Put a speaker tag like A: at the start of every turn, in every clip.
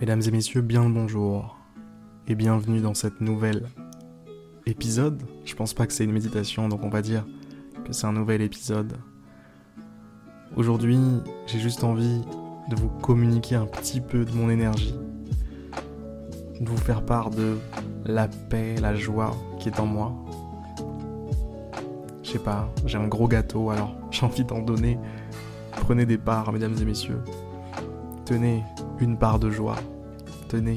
A: Mesdames et messieurs, bien le bonjour et bienvenue dans cette nouvelle épisode. Je pense pas que c'est une méditation, donc on va dire que c'est un nouvel épisode. Aujourd'hui, j'ai juste envie de vous communiquer un petit peu de mon énergie, de vous faire part de la paix, la joie qui est en moi. Je sais pas, j'ai un gros gâteau, alors j'ai envie d'en donner. Prenez des parts, mesdames et messieurs. Tenez une part de joie. Tenez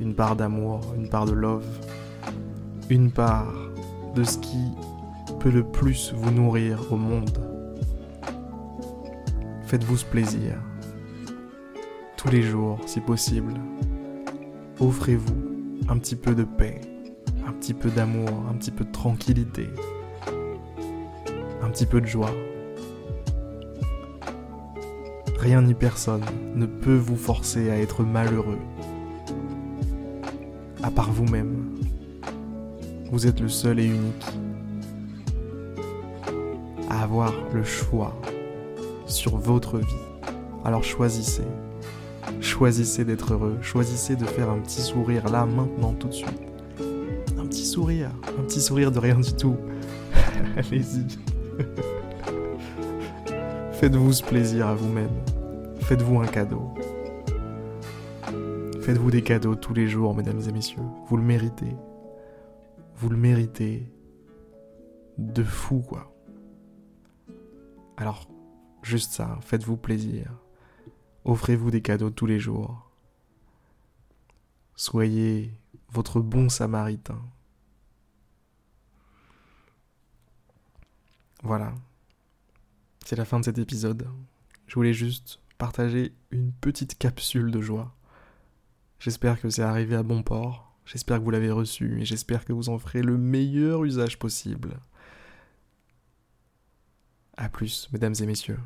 A: une part d'amour, une part de love. Une part de ce qui peut le plus vous nourrir au monde. Faites-vous ce plaisir. Tous les jours, si possible. Offrez-vous un petit peu de paix, un petit peu d'amour, un petit peu de tranquillité, un petit peu de joie. Rien ni personne ne peut vous forcer à être malheureux. À part vous-même. Vous êtes le seul et unique à avoir le choix sur votre vie. Alors choisissez. Choisissez d'être heureux. Choisissez de faire un petit sourire là, maintenant, tout de suite. Un petit sourire. Un petit sourire de rien du tout. Allez-y. Faites-vous ce plaisir à vous-même. Faites-vous un cadeau. Faites-vous des cadeaux tous les jours, mesdames et messieurs. Vous le méritez. Vous le méritez. De fou, quoi. Alors, juste ça, faites-vous plaisir. Offrez-vous des cadeaux tous les jours. Soyez votre bon samaritain. Voilà. C'est la fin de cet épisode. Je voulais juste partager une petite capsule de joie. J'espère que c'est arrivé à bon port. J'espère que vous l'avez reçu et j'espère que vous en ferez le meilleur usage possible. A plus, mesdames et messieurs.